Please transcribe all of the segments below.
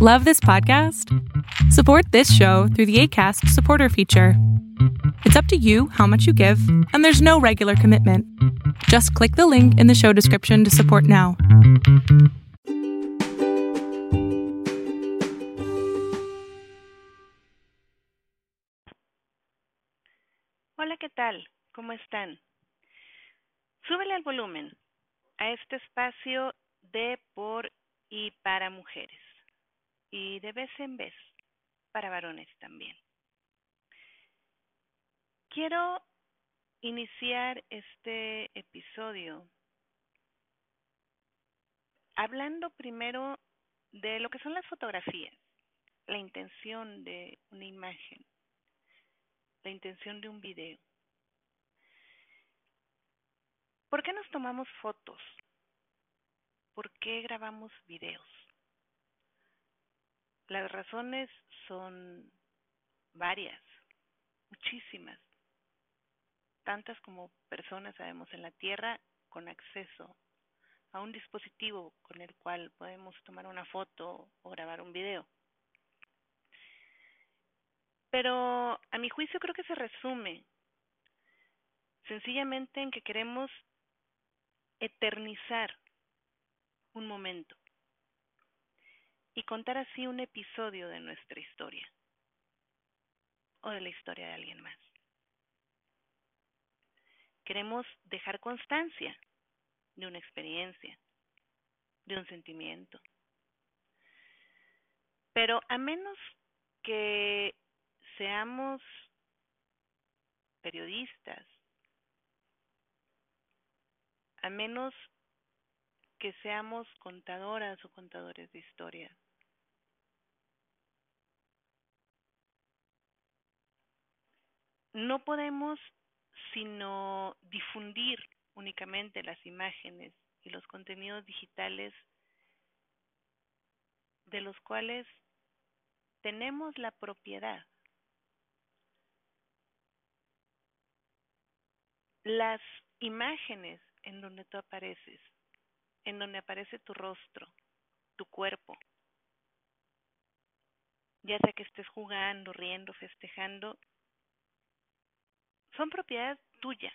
Love this podcast? Support this show through the ACAST supporter feature. It's up to you how much you give, and there's no regular commitment. Just click the link in the show description to support now. Hola, ¿qué tal? ¿Cómo están? Súbele al volumen a este espacio de, por y para mujeres y de vez en vez para varones también. Quiero iniciar este episodio hablando primero de lo que son las fotografías, la intención de una imagen, la intención de un video. ¿Por qué nos tomamos fotos? ¿Por qué grabamos videos? Las razones son varias, muchísimas, tantas como personas sabemos en la Tierra con acceso a un dispositivo con el cual podemos tomar una foto o grabar un video. Pero a mi juicio creo que se resume sencillamente en que queremos eternizar un momento y contar así un episodio de nuestra historia o de la historia de alguien más. Queremos dejar constancia de una experiencia, de un sentimiento. Pero a menos que seamos periodistas, a menos que seamos contadoras o contadores de historia. No podemos sino difundir únicamente las imágenes y los contenidos digitales de los cuales tenemos la propiedad. Las imágenes en donde tú apareces, en donde aparece tu rostro, tu cuerpo, ya sea que estés jugando, riendo, festejando, son propiedad tuya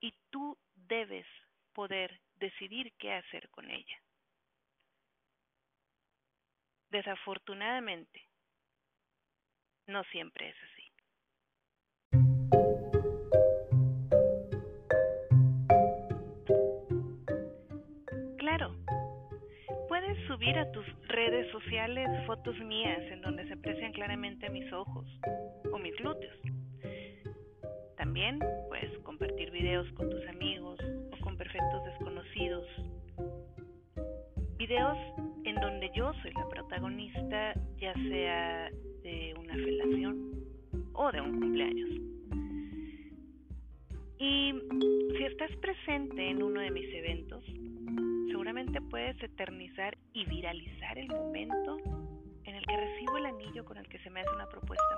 y tú debes poder decidir qué hacer con ella. Desafortunadamente, no siempre es así. Claro, puedes subir a tus redes sociales fotos mías en donde se aprecian claramente mis ojos o mis glúteos también puedes compartir videos con tus amigos o con perfectos desconocidos. Videos en donde yo soy la protagonista, ya sea de una felación o de un cumpleaños. Y si estás presente en uno de mis eventos, seguramente puedes eternizar y viralizar el momento en el que recibo el anillo con el que se me hace una propuesta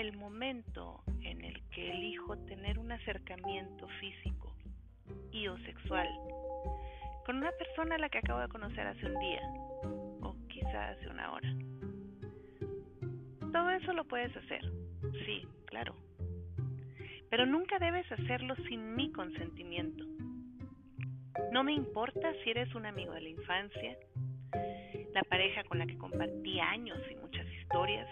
el momento en el que elijo tener un acercamiento físico y o sexual con una persona a la que acabo de conocer hace un día o quizá hace una hora. Todo eso lo puedes hacer, sí, claro. Pero nunca debes hacerlo sin mi consentimiento. No me importa si eres un amigo de la infancia, la pareja con la que compartí años y muchas historias,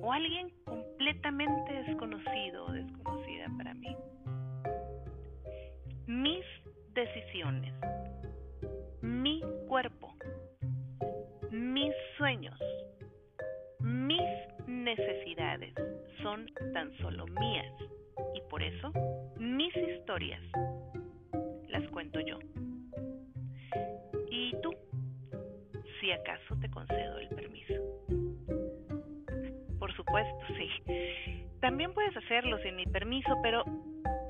o alguien completamente desconocido o desconocida para mí. Mis decisiones, mi cuerpo, mis sueños, mis necesidades son tan solo mías y por eso mis historias las cuento yo. ¿Y tú? Si acaso te concedo el sí. También puedes hacerlo sin mi permiso, pero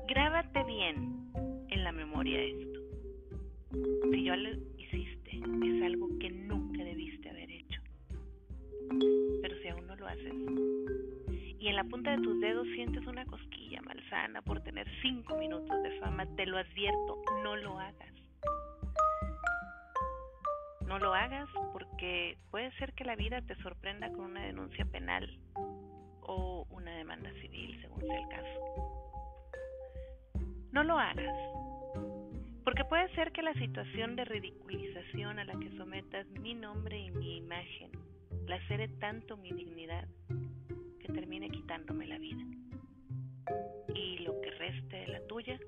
grábate bien en la memoria esto. Si yo lo hiciste, es algo que nunca debiste haber hecho. Pero si aún no lo haces, y en la punta de tus dedos sientes una cosquilla malsana por tener cinco minutos de fama, te lo advierto, no lo hagas. No lo hagas porque puede ser que la vida te sorprenda con una denuncia penal o una demanda civil, según sea el caso. No lo hagas porque puede ser que la situación de ridiculización a la que sometas mi nombre y mi imagen lacere tanto mi dignidad que termine quitándome la vida. Y lo que reste de la tuya,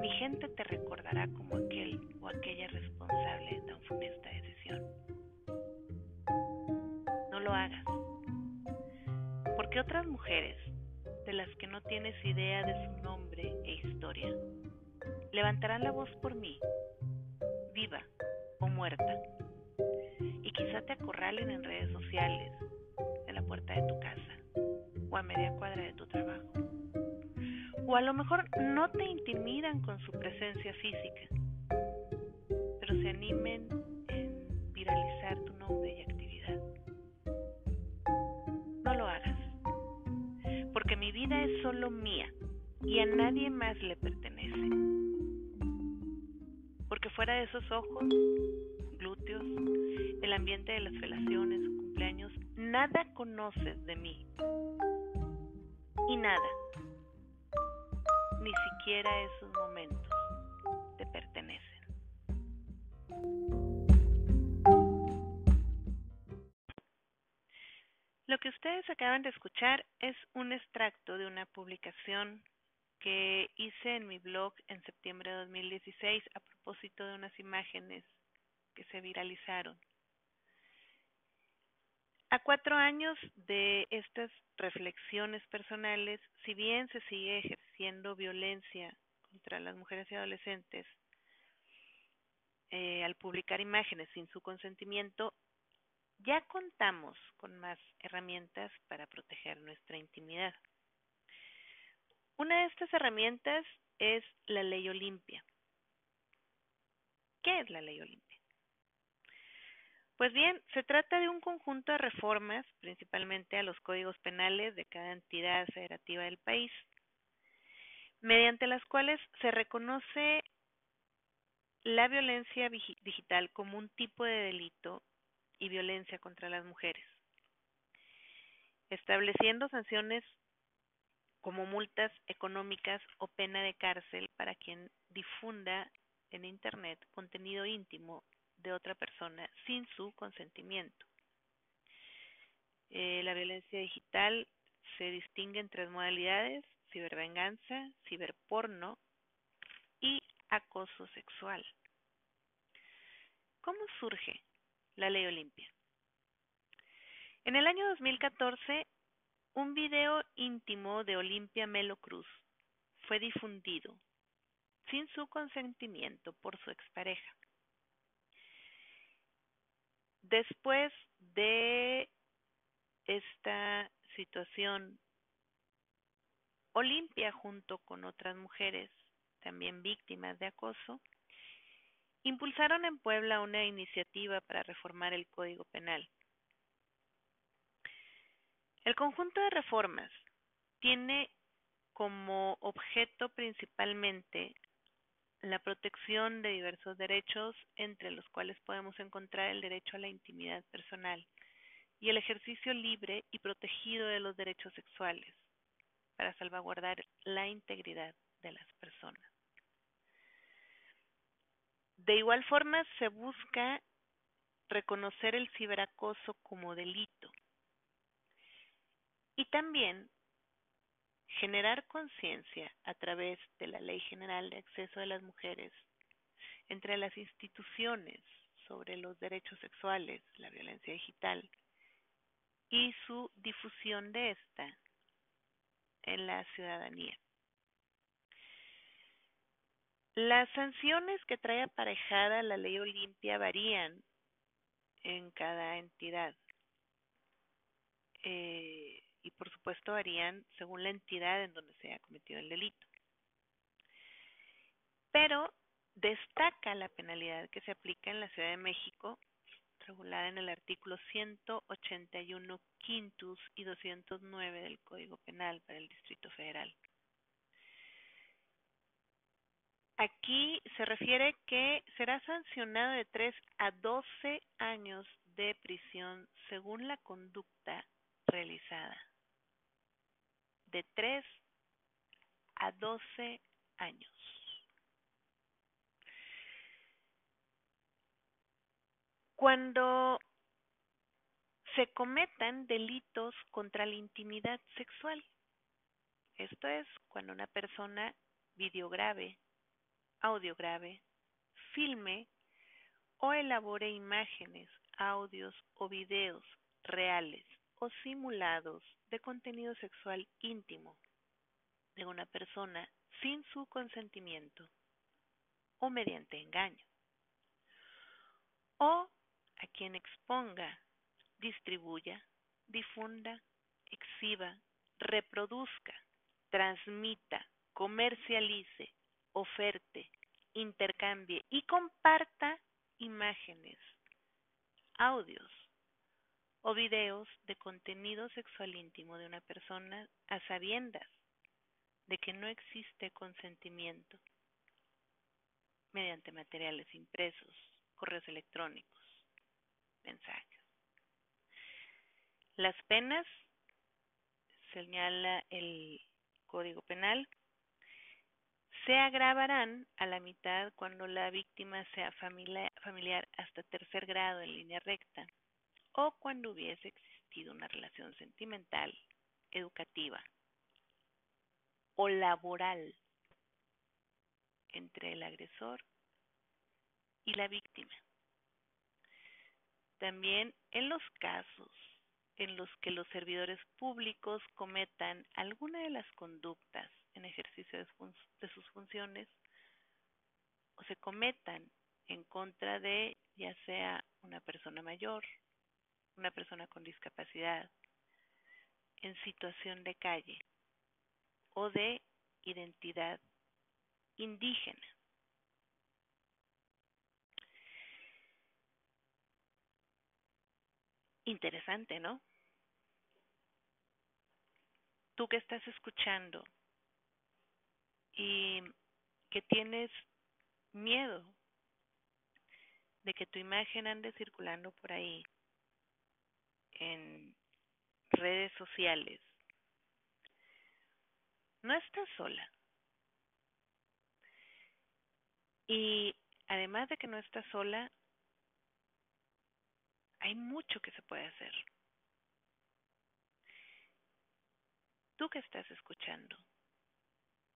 mi gente te recordará como aquel o aquella responsable de tan funesta decisión. No lo hagas, porque otras mujeres, de las que no tienes idea de su nombre e historia, levantarán la voz por mí, viva o muerta, y quizá te acorralen en redes sociales, en la puerta de tu casa o a media cuadra de tu trabajo. O a lo mejor no te intimidan con su presencia física, pero se animen en viralizar tu nombre y actividad. No lo hagas, porque mi vida es solo mía y a nadie más le pertenece. Porque fuera de esos ojos, glúteos, el ambiente de las felaciones cumpleaños, nada conoces de mí. Y nada, ni siquiera esos momentos, te pertenecen. Lo que ustedes acaban de escuchar es un extracto de una publicación que hice en mi blog en septiembre de 2016 a propósito de unas imágenes que se viralizaron. A cuatro años de estas reflexiones personales, si bien se sigue ejerciendo violencia contra las mujeres y adolescentes eh, al publicar imágenes sin su consentimiento, ya contamos con más herramientas para proteger nuestra intimidad. Una de estas herramientas es la ley Olimpia. ¿Qué es la ley Olimpia? Pues bien, se trata de un conjunto de reformas, principalmente a los códigos penales de cada entidad federativa del país, mediante las cuales se reconoce la violencia digital como un tipo de delito y violencia contra las mujeres, estableciendo sanciones como multas económicas o pena de cárcel para quien difunda en Internet contenido íntimo de otra persona sin su consentimiento. Eh, la violencia digital se distingue en tres modalidades, cibervenganza, ciberporno y acoso sexual. ¿Cómo surge la ley Olimpia? En el año 2014, un video íntimo de Olimpia Melo Cruz fue difundido sin su consentimiento por su expareja. Después de esta situación, Olimpia junto con otras mujeres también víctimas de acoso, impulsaron en Puebla una iniciativa para reformar el Código Penal. El conjunto de reformas tiene como objeto principalmente la protección de diversos derechos, entre los cuales podemos encontrar el derecho a la intimidad personal y el ejercicio libre y protegido de los derechos sexuales, para salvaguardar la integridad de las personas. De igual forma, se busca reconocer el ciberacoso como delito y también generar conciencia a través de la Ley General de Acceso de las Mujeres entre las instituciones sobre los derechos sexuales, la violencia digital y su difusión de esta en la ciudadanía. Las sanciones que trae aparejada la ley Olimpia varían en cada entidad. Eh, y por supuesto varían según la entidad en donde se ha cometido el delito. Pero destaca la penalidad que se aplica en la Ciudad de México, regulada en el artículo 181 quintus y 209 del Código Penal para el Distrito Federal. Aquí se refiere que será sancionado de 3 a 12 años de prisión según la conducta realizada. De 3 a 12 años. Cuando se cometan delitos contra la intimidad sexual. Esto es cuando una persona videograve, audiograve, filme o elabore imágenes, audios o videos reales o simulados de contenido sexual íntimo de una persona sin su consentimiento o mediante engaño, o a quien exponga distribuya, difunda, exhiba, reproduzca, transmita, comercialice, oferte, intercambie y comparta imágenes, audios o videos de contenido sexual íntimo de una persona a sabiendas de que no existe consentimiento mediante materiales impresos, correos electrónicos, mensajes. Las penas, señala el Código Penal, se agravarán a la mitad cuando la víctima sea familiar, hasta tercer grado en línea recta o cuando hubiese existido una relación sentimental, educativa o laboral entre el agresor y la víctima. También en los casos en los que los servidores públicos cometan alguna de las conductas en ejercicio de, sus funciones o se cometan en contra de ya sea una persona mayor, una persona con discapacidad, en situación de calle o de identidad indígena. Interesante, ¿no? Tú que estás escuchando y que tienes miedo de que tu imagen ande circulando por ahí en redes sociales, no estás sola. Y además de que no estás sola, hay mucho que se puede hacer. Tú que estás escuchando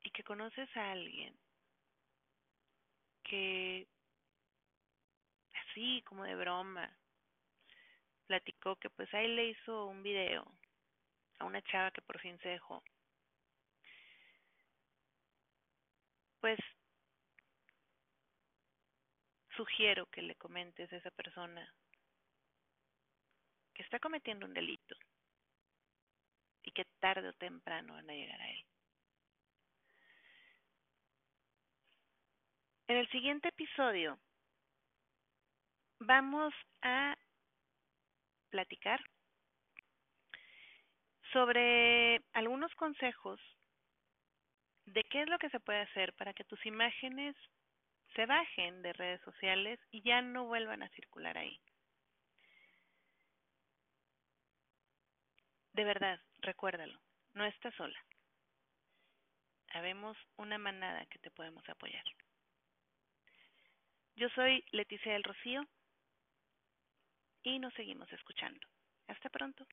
y que conoces a alguien que así como de broma platicó que pues ahí le hizo un video a una chava que por fin se dejó. Pues sugiero que le comentes a esa persona está cometiendo un delito y que tarde o temprano van a llegar a él. En el siguiente episodio vamos a platicar sobre algunos consejos de qué es lo que se puede hacer para que tus imágenes se bajen de redes sociales y ya no vuelvan a circular ahí. De verdad, recuérdalo, no estás sola. Habemos una manada que te podemos apoyar. Yo soy Leticia del Rocío y nos seguimos escuchando. Hasta pronto.